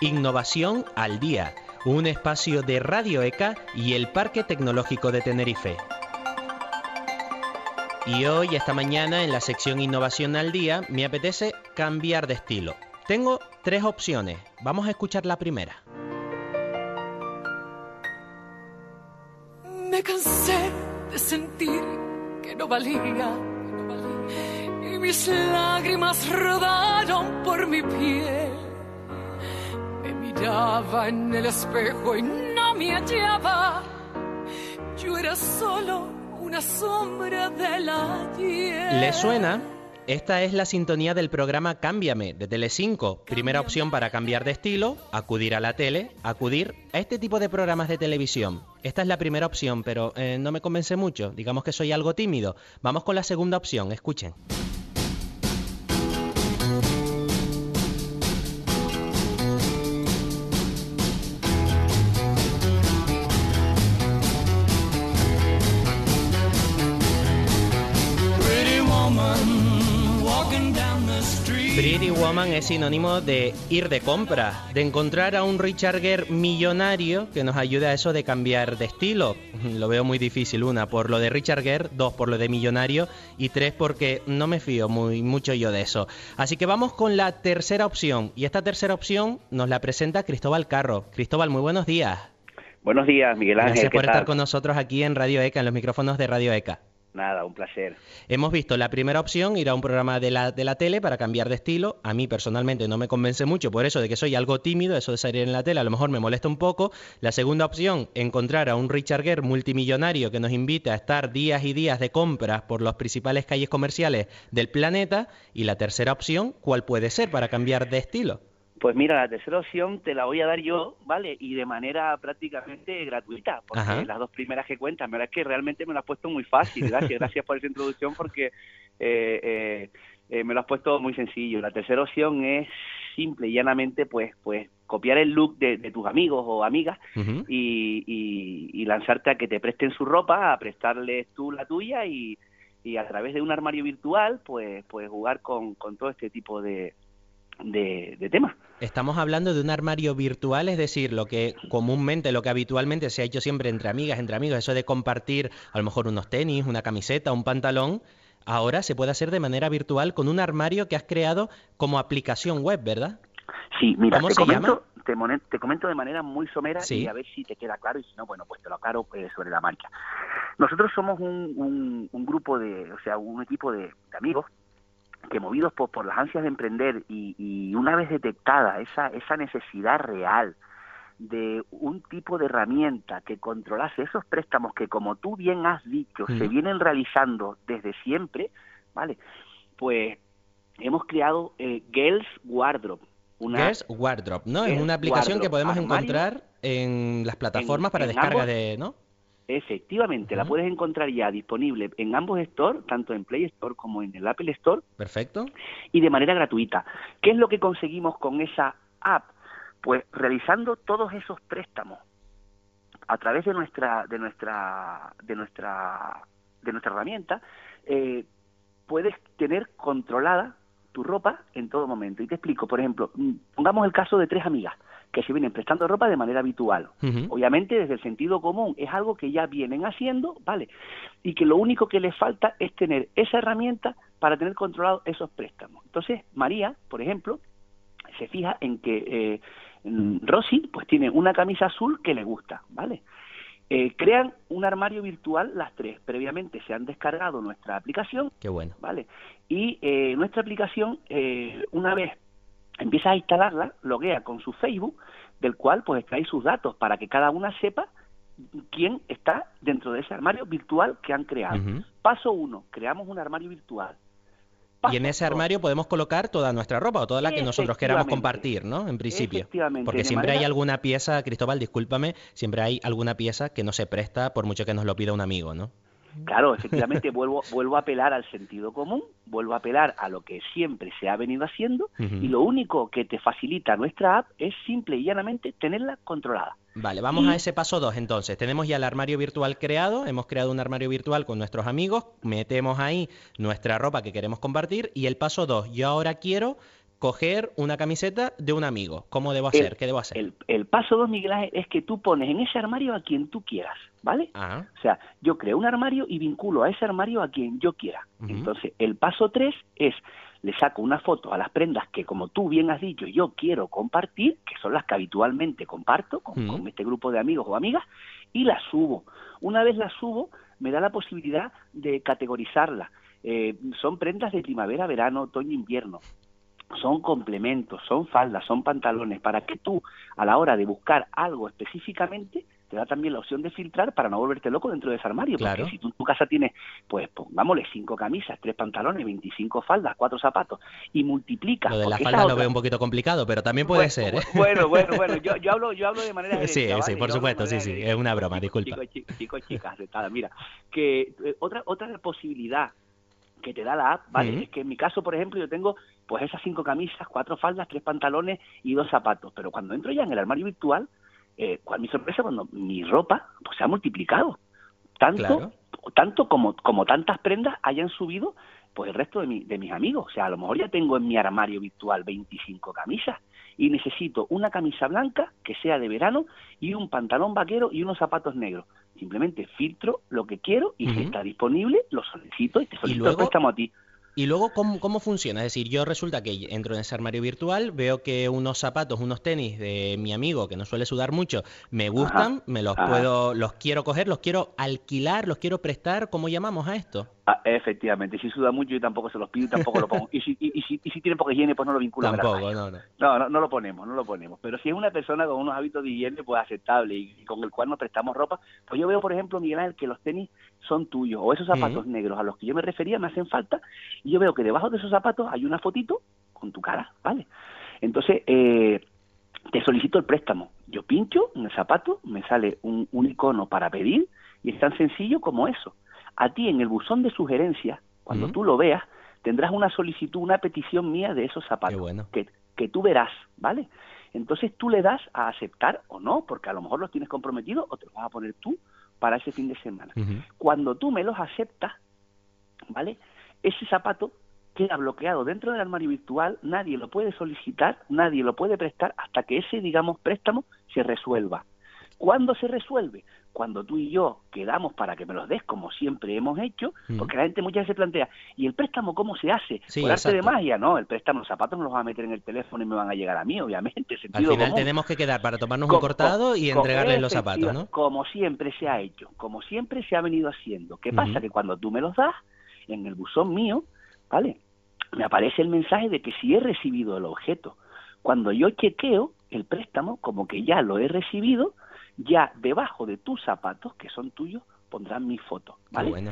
Innovación al Día, un espacio de Radio ECA y el Parque Tecnológico de Tenerife. Y hoy, esta mañana, en la sección Innovación al Día, me apetece cambiar de estilo. Tengo tres opciones. Vamos a escuchar la primera. Me cansé de sentir que no valía. Y mis lágrimas rodaron por mi piel. Miraba en el espejo y no me hallaba. Yo era solo una sombra de la ¿Le suena? Esta es la sintonía del programa Cámbiame de Telecinco. Primera opción para cambiar de estilo, acudir a la tele, acudir a este tipo de programas de televisión. Esta es la primera opción, pero eh, no me convence mucho. Digamos que soy algo tímido. Vamos con la segunda opción, escuchen. Pretty Woman es sinónimo de ir de compra, de encontrar a un Richard Gere millonario que nos ayude a eso de cambiar de estilo. Lo veo muy difícil, una, por lo de Richard Gere, dos, por lo de millonario y tres, porque no me fío muy mucho yo de eso. Así que vamos con la tercera opción y esta tercera opción nos la presenta Cristóbal Carro. Cristóbal, muy buenos días. Buenos días, Miguel Ángel. Gracias por estar con nosotros aquí en Radio ECA, en los micrófonos de Radio ECA. Nada, un placer. Hemos visto la primera opción, ir a un programa de la, de la tele para cambiar de estilo. A mí personalmente no me convence mucho por eso de que soy algo tímido, eso de salir en la tele a lo mejor me molesta un poco. La segunda opción, encontrar a un Richard Gere multimillonario que nos invite a estar días y días de compras por las principales calles comerciales del planeta. Y la tercera opción, ¿cuál puede ser para cambiar de estilo? Pues mira, la tercera opción te la voy a dar yo, ¿vale? Y de manera prácticamente gratuita, porque las dos primeras que cuentas, verdad es que realmente me lo has puesto muy fácil. Gracias, gracias por esa introducción porque eh, eh, eh, me lo has puesto muy sencillo. La tercera opción es simple y llanamente, pues, pues copiar el look de, tus amigos o amigas y, lanzarte a que te presten su ropa, a prestarles tú la tuya y, a través de un armario virtual, pues, pues jugar con todo este tipo de de, temas. Estamos hablando de un armario virtual, es decir, lo que comúnmente, lo que habitualmente se ha hecho siempre entre amigas, entre amigos, eso de compartir a lo mejor unos tenis, una camiseta, un pantalón, ahora se puede hacer de manera virtual con un armario que has creado como aplicación web, ¿verdad? Sí, mira, te, comento, Te, comento de manera muy somera y a ver si te queda claro y si no, bueno, pues te lo aclaro eh, sobre la marcha. Nosotros somos un, un, grupo de, o sea, un equipo de amigos que movidos por, por las ansias de emprender y, una vez detectada esa, esa necesidad real de un tipo de herramienta que controlase esos préstamos que, como tú bien has dicho, se vienen realizando desde siempre, ¿vale? Pues hemos creado eh, Girls Wardrobe. Una, Girls Wardrobe, ¿no? es una aplicación que podemos encontrar en las plataformas para descarga de, ¿no? Efectivamente, la puedes encontrar ya disponible en ambos stores, tanto en Play Store como en el Apple Store. Perfecto. Y de manera gratuita. ¿Qué es lo que conseguimos con esa app? Pues realizando todos esos préstamos a través de nuestra de nuestra de nuestra de nuestra herramienta, eh, puedes tener controlada tu ropa en todo momento. Y te explico, por ejemplo, mm, pongamos el caso de tres amigas que se vienen prestando ropa de manera habitual. Obviamente desde el sentido común es algo que ya vienen haciendo, ¿vale? Y que lo único que les falta es tener esa herramienta para tener controlados esos préstamos. Entonces, María, por ejemplo, se fija en que eh, Rosy pues tiene una camisa azul que le gusta, ¿vale? Eh, crean un armario virtual las tres. Previamente se han descargado nuestra aplicación. Qué bueno. ¿Vale? Y eh, nuestra aplicación, eh, una vez empieza a instalarla, loguea con su Facebook, del cual pues extrae sus datos para que cada una sepa quién está dentro de ese armario virtual que han creado. Paso uno, creamos un armario virtual. y en ese armario podemos colocar toda nuestra ropa o toda la que nosotros queramos compartir, ¿no? En principio. Porque siempre hay alguna pieza, Cristóbal, discúlpame, siempre hay alguna pieza que no se presta por mucho que nos lo pida un amigo, ¿no? Claro, efectivamente vuelvo, vuelvo a apelar al sentido común, vuelvo a apelar a lo que siempre se ha venido haciendo y lo único que te facilita nuestra app es simple y llanamente tenerla controlada. Vale, vamos a ese paso 2 entonces. Tenemos ya el armario virtual creado, hemos creado un armario virtual con nuestros amigos, metemos ahí nuestra ropa que queremos compartir y el paso 2, yo ahora quiero coger una camiseta de un amigo. ¿Cómo debo hacer? ¿Qué debo hacer? El, paso dos, Miguel Ángel, es que tú pones en ese armario a quien tú quieras, ¿vale? Ah. O sea, yo creo un armario y vinculo a ese armario a quien yo quiera. Entonces, el paso tres es le saco una foto a las prendas que, como tú bien has dicho, yo quiero compartir, que son las que habitualmente comparto con, este grupo de amigos o amigas, y las subo. Una vez las subo, me da la posibilidad de categorizarlas. Eh, son prendas de primavera, verano, otoño, invierno son complementos, son faldas, son pantalones, para que tú a la hora de buscar algo específicamente te da también la opción de filtrar para no volverte loco dentro de ese armario. Porque si tú en tu casa tienes, pues pongámosle cinco camisas, tres pantalones, 25 faldas, cuatro zapatos y multiplicas. Lo de las faldas lo veo un poquito complicado, pero también puede ser. ¿eh? Bueno, bueno, bueno, yo, yo, hablo, yo hablo de manera. sí, sí, por supuesto, sí, sí, es una broma, disculpa. Chicos, chicos, chicas, mira, que eh, otra, otra posibilidad que te da la app, ¿vale? Es que en mi caso, por ejemplo, yo tengo pues esas cinco camisas, cuatro faldas, tres pantalones y dos zapatos, pero cuando entro ya en el armario virtual, eh, cuál mi sorpresa cuando mi ropa pues se ha multiplicado. Tanto tanto como como tantas prendas hayan subido pues el resto de, mi, de mis amigos. O sea a lo mejor ya tengo en mi armario virtual 25 camisas y necesito una camisa blanca que sea de verano y un pantalón vaquero y unos zapatos negros. Simplemente filtro lo que quiero y si está disponible lo solicito y te solicito ¿Y luego, a ti ¿Y luego ¿cómo, cómo, funciona? Es decir, yo resulta que entro en ese armario virtual, veo que unos zapatos, unos tenis de mi amigo que no suele sudar mucho, me gustan, me los puedo, los quiero coger, los quiero alquilar, los quiero prestar, ¿cómo llamamos a esto? Ah, efectivamente, si suda mucho yo tampoco se los pido y tampoco lo pongo. Y si, y, si, y si tiene poca higiene, pues no lo vinculamos. Tampoco, no, no. no, no. lo ponemos, no lo ponemos. Pero si es una persona con unos hábitos de higiene, pues aceptable y, con el cual nos prestamos ropa, pues yo veo, por ejemplo, Miguel Ángel, que los tenis son tuyos o esos zapatos negros a los que yo me refería me hacen falta y yo veo que debajo de esos zapatos hay una fotito con tu cara, ¿vale? Entonces, eh, te solicito el préstamo. Yo pincho en el zapato, me sale un, un icono para pedir y es tan sencillo como eso a ti en el buzón de sugerencias, cuando tú lo veas, tendrás una solicitud, una petición mía de esos zapatos que, que tú verás, ¿vale? Entonces tú le das a aceptar o no, porque a lo mejor los tienes comprometidos o te los vas a poner tú para ese fin de semana. Cuando tú me los aceptas, ¿vale? Ese zapato queda bloqueado dentro del armario virtual, nadie lo puede solicitar, nadie lo puede prestar hasta que ese, digamos, préstamo se resuelva. ¿Cuándo se resuelve? Cuando tú y yo quedamos para que me los des como siempre hemos hecho, porque la gente muchas veces se plantea, ¿y el préstamo cómo se hace? ¿Por arte de magia? No, el préstamo, los zapatos no los va a meter en el teléfono y me van a llegar a mí, obviamente. Al final tenemos que quedar para tomarnos un cortado y entregarles los zapatos, ¿no? Como siempre se ha hecho, como siempre se ha venido haciendo. ¿Qué pasa? Que cuando tú me los das, en el buzón mío, ¿vale? Me aparece el mensaje de que si he recibido el objeto. Cuando yo chequeo el préstamo, como que ya lo he recibido, ya debajo de tus zapatos, que son tuyos, pondrán mi foto, ¿vale?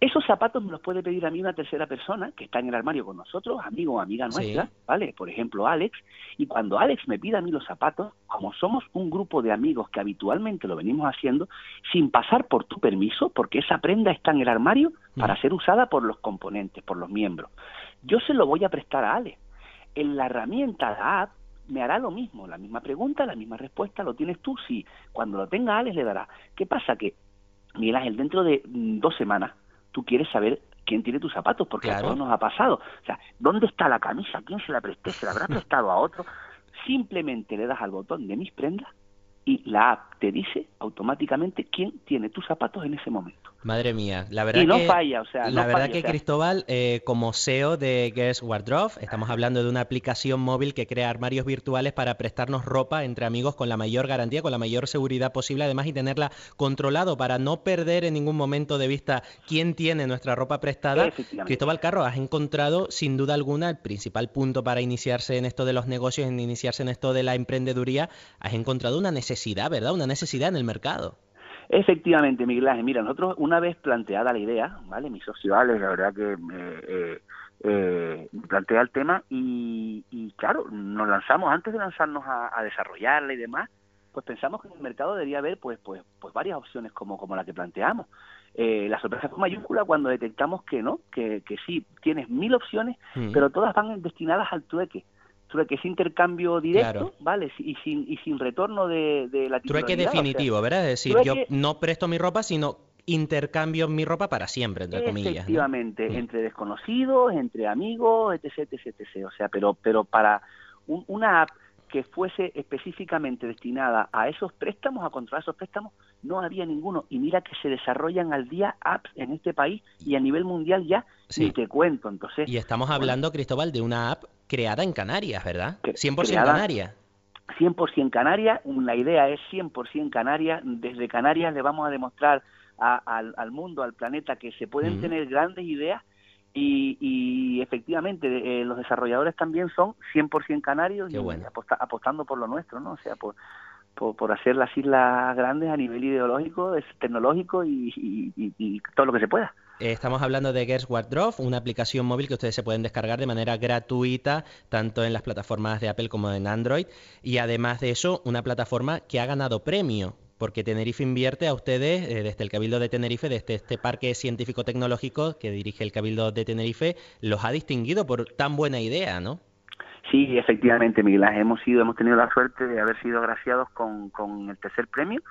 Esos zapatos me los puede pedir a mí una tercera persona que está en el armario con nosotros, amigo o amiga nuestra, ¿vale? Por ejemplo, Alex. Y cuando Alex me pida a mí los zapatos, como somos un grupo de amigos que habitualmente lo venimos haciendo, sin pasar por tu permiso, porque esa prenda está en el armario para ser usada por los componentes, por los miembros, yo se lo voy a prestar a Alex. En la herramienta, la app, me hará lo mismo, la misma pregunta, la misma respuesta, lo tienes tú, sí. Cuando lo tenga Alex le dará. ¿Qué pasa? Que, Miguel Ángel, dentro de mm, dos semanas, tú quieres saber quién tiene tus zapatos, porque a todos nos ha pasado. O sea, ¿dónde está la camisa? ¿Quién se la presté? ¿Se la habrá prestado a otro? Simplemente le das al botón de mis prendas y la app te dice automáticamente quién tiene tus zapatos en ese momento. Madre mía, la verdad y no que, falla, o sea, la verdad que Cristóbal, eh, como SEO de Guess Wardrobe, estamos hablando de una aplicación móvil que crea armarios virtuales para prestarnos ropa entre amigos con la mayor garantía, con la mayor seguridad posible, además y tenerla controlado para no perder en ningún momento de vista quién tiene nuestra ropa prestada. Cristóbal Carro, has encontrado sin duda alguna el principal punto para iniciarse en esto de los negocios, en iniciarse en esto de la emprendeduría, has encontrado una necesidad, ¿verdad? Una necesidad en el mercado. Efectivamente, Miguel Ángel. Mira, nosotros una vez planteada la idea, ¿vale? Mis sociales, la verdad que eh, eh, plantea el tema y, y, claro, nos lanzamos, antes de lanzarnos a, desarrollarla y demás, pues pensamos que en el mercado debería haber pues, pues, pues varias opciones como, como la que planteamos. Eh, la sorpresa fue mayúscula cuando detectamos que no, que, que sí, tienes mil opciones, mm. pero todas van destinadas al trueque que es intercambio directo, ¿vale? Y sin, y sin retorno de, de la Trueque definitivo, ¿verdad? Es decir, yo no presto mi ropa, sino intercambio mi ropa para siempre, entre comillas. Efectivamente, mm. entre desconocidos, entre amigos, etc, etc, etc. O sea, pero, pero para una app que fuese específicamente destinada a esos préstamos, a controlar esos préstamos, no había ninguno. Y mira que se desarrollan al día apps en este país y a nivel mundial ya, sí. te cuento. Entonces, y estamos hablando, Cristóbal, de una app creada en Canarias, ¿verdad? 100% Canarias. 100% Canarias, la idea es 100% Canarias. Desde Canarias le vamos a demostrar al, mundo, al planeta, que se pueden tener grandes ideas y, efectivamente, eh, los desarrolladores también son 100% canarios y apostando por lo nuestro, ¿no? O sea, por, por, hacer las islas grandes a nivel ideológico, tecnológico y, todo lo que se pueda. Estamos hablando de Gers Wardrobe, una aplicación móvil que ustedes se pueden descargar de manera gratuita, tanto en las plataformas de Apple como en Android. Y además de eso, una plataforma que ha ganado premio porque Tenerife invierte a ustedes eh, desde el Cabildo de Tenerife, desde este parque científico-tecnológico que dirige el Cabildo de Tenerife, los ha distinguido por tan buena idea, ¿no? Sí, efectivamente, Miguel Hemos sido, hemos tenido la suerte de haber sido agraciados con, el tercer premio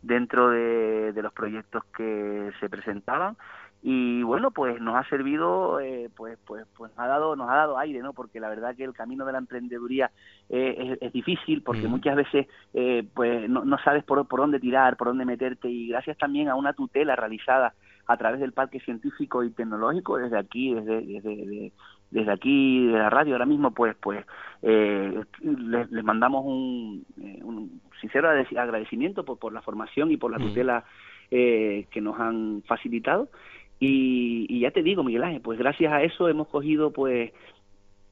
dentro de los proyectos que se presentaban y bueno pues nos ha servido eh, pues pues pues ha dado nos ha dado aire no porque la verdad que el camino de la emprendeduría eh, es, difícil porque mm. muchas veces eh, pues no, no sabes por, por dónde tirar por dónde meterte y gracias también a una tutela realizada a través del parque científico y tecnológico desde aquí desde desde, desde aquí de la radio ahora mismo pues pues les, les, mandamos un, un sincero agradecimiento por, por la formación y por la mm. tutela que nos han facilitado y, ya te digo, Miguel Ángel, pues gracias a eso hemos cogido pues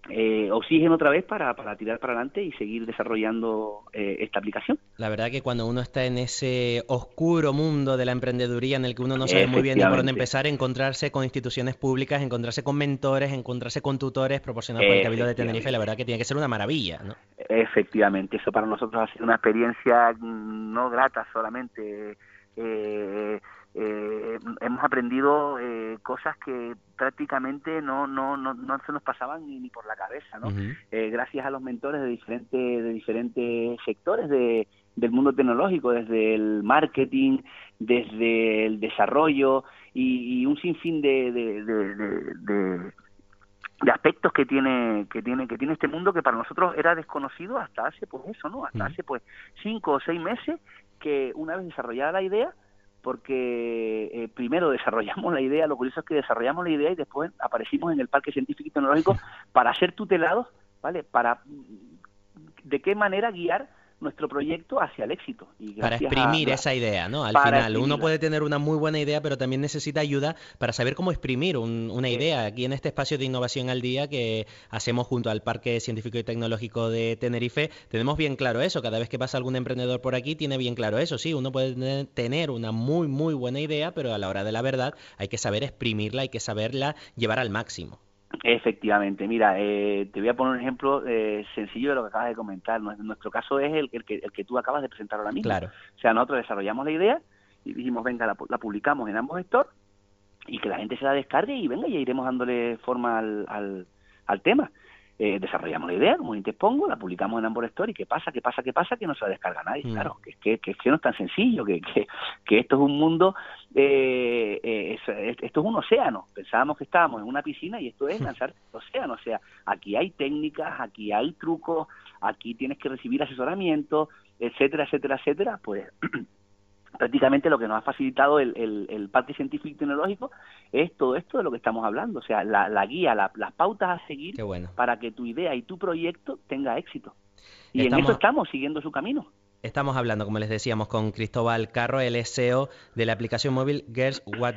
eh, oxígeno otra vez para, para tirar para adelante y seguir desarrollando eh, esta aplicación. La verdad que cuando uno está en ese oscuro mundo de la emprendeduría en el que uno no sabe muy bien por dónde empezar, encontrarse con instituciones públicas, encontrarse con mentores, encontrarse con tutores proporcionados por el Cabildo de Tenerife, la verdad que tiene que ser una maravilla, ¿no? Efectivamente, eso para nosotros ha sido una experiencia no grata solamente. Eh, eh, hemos aprendido eh, cosas que prácticamente no, no, no, no se nos pasaban ni, ni por la cabeza, ¿no? eh, gracias a los mentores de diferentes, de diferentes sectores de, del mundo tecnológico, desde el marketing, desde el desarrollo y, un sinfín de, de, de, de aspectos que tiene que tiene que tiene este mundo que para nosotros era desconocido hasta hace pues eso no hasta hace pues cinco o seis meses que una vez desarrollada la idea porque eh, primero desarrollamos la idea, lo curioso es que desarrollamos la idea y después aparecimos en el Parque Científico y Tecnológico para ser tutelados, ¿vale? Para de qué manera guiar nuestro proyecto hacia el éxito. Y para exprimir esa idea, ¿no? Al final, uno puede tener una muy buena idea, pero también necesita ayuda para saber cómo exprimir una idea. Aquí en este espacio de innovación al día que hacemos junto al Parque Científico y Tecnológico de Tenerife, tenemos bien claro eso. Cada vez que pasa algún emprendedor por aquí, tiene bien claro eso. Sí, uno puede tener una muy, muy buena idea, pero a la hora de la verdad hay que saber exprimirla, hay que saberla llevar al máximo. Efectivamente, mira, eh, te voy a poner un ejemplo eh, sencillo de lo que acabas de comentar. Nuestro caso es el, el, que, el que tú acabas de presentar ahora mismo. Claro. O sea, nosotros desarrollamos la idea y dijimos, venga, la, la publicamos en ambos stores y que la gente se la descargue y venga, ya iremos dándole forma al, al, al tema eh, desarrollamos la idea, como te pongo, la publicamos en Ambor Story, ¿qué pasa? ¿Qué pasa? ¿Qué pasa? Que no se la descarga nadie, mm. claro, que, que, que, que, no es tan sencillo, que, que, que esto es un mundo, eh, eh, esto es un océano, pensábamos que estábamos en una piscina y esto es lanzar el océano, o sea, aquí hay técnicas, aquí hay trucos, aquí tienes que recibir asesoramiento, etcétera, etcétera, etcétera, pues prácticamente lo que nos ha facilitado el, el, Parque Científico y Tecnológico es todo esto de lo que estamos hablando, o sea, la, guía, las pautas a seguir para que tu idea y tu proyecto tenga éxito. Y en eso estamos siguiendo su camino. Estamos hablando, como les decíamos, con Cristóbal Carro, el SEO de la aplicación móvil Girls What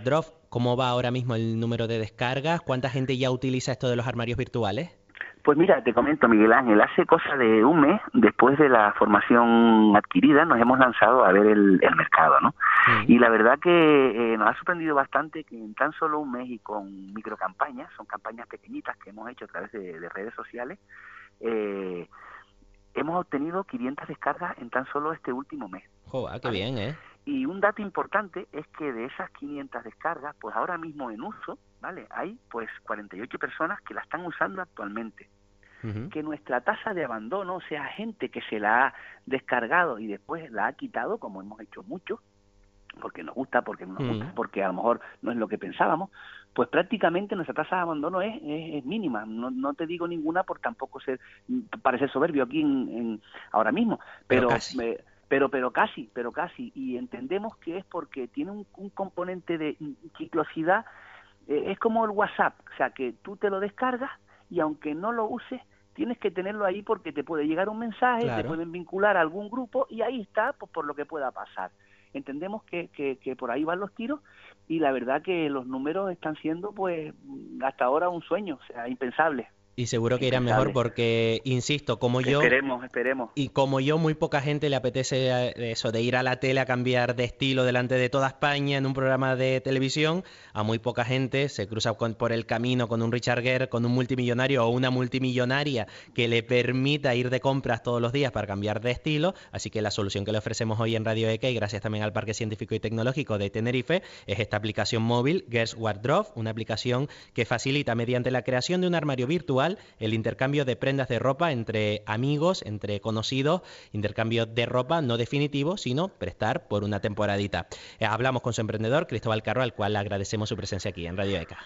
¿Cómo va ahora mismo el número de descargas? ¿Cuánta gente ya utiliza esto de los armarios virtuales? Pues mira, te comento, Miguel Ángel, hace cosa de un mes, después de la formación adquirida, nos hemos lanzado a ver el, mercado, ¿no? Y la verdad que eh, nos ha sorprendido bastante que en tan solo un mes y con microcampañas, son campañas pequeñitas que hemos hecho a través de, redes sociales, eh, hemos obtenido 500 descargas en tan solo este último mes. ¡Joder, qué bien, ¿eh? Y un dato importante es que de esas 500 descargas, pues ahora mismo en uso, ¿vale? Hay pues 48 personas que la están usando actualmente. Que nuestra tasa de abandono, o sea, gente que se la ha descargado y después la ha quitado, como hemos hecho mucho, porque nos gusta, porque no nos gusta, Mm. porque a lo mejor no es lo que pensábamos, pues prácticamente nuestra tasa de abandono es, es, es mínima. No, no te digo ninguna por tampoco ser parecer soberbio aquí en, en- ahora mismo, Pero pero casi. eh, pero pero casi, pero casi y entendemos que es porque tiene un, un componente de ciclosidad eh, es como el WhatsApp, o sea que tú te lo descargas y aunque no lo uses tienes que tenerlo ahí porque te puede llegar un mensaje, Claro. te pueden vincular a algún grupo y ahí está pues, por lo que pueda pasar. Entendemos que, que, que por ahí van los tiros y la verdad que los números están siendo pues hasta ahora un sueño, o sea, impensable. Y seguro que irá mejor porque, insisto, como yo... Esperemos, esperemos. Y como yo, muy poca gente le apetece eh, eso de ir a la tele a cambiar de estilo delante de toda España en un programa de televisión. A muy poca gente se cruza con- por el camino con un Richard Gere, con un multimillonario o una multimillonaria que le permita ir de compras todos los días para cambiar de estilo. Así que la solución que le ofrecemos hoy en Radio EK y gracias también al Parque Científico y Tecnológico de Tenerife es esta aplicación móvil, Gears Wardrobe, una aplicación que facilita mediante la creación de un armario virtual el intercambio de prendas de ropa entre amigos, entre conocidos, intercambio de ropa no definitivo, sino prestar por una temporadita. Eh, hablamos con su emprendedor, Cristóbal Carro, al cual le agradecemos su presencia aquí en Radio ECA.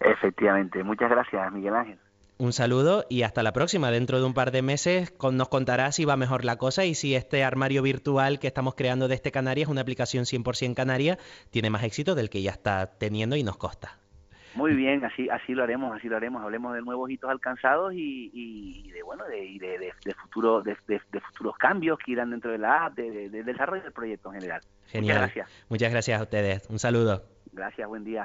Efectivamente. Muchas gracias, Miguel Ángel. Un saludo y hasta la próxima. Dentro de un par de meses nos contará si va mejor la cosa y si este armario virtual que estamos creando de este Canarias, una aplicación 100% canaria, tiene más éxito del que ya está teniendo y nos consta. Muy bien, así así lo haremos, así lo haremos. Hablemos de nuevos hitos alcanzados y, y- de bueno de, y de, de- futuro de, de- futuros cambios que irán dentro de la app, de desarrollo del proyecto en general. Genial. Muchas gracias. Muchas gracias a ustedes. Un saludo. Gracias, buen día.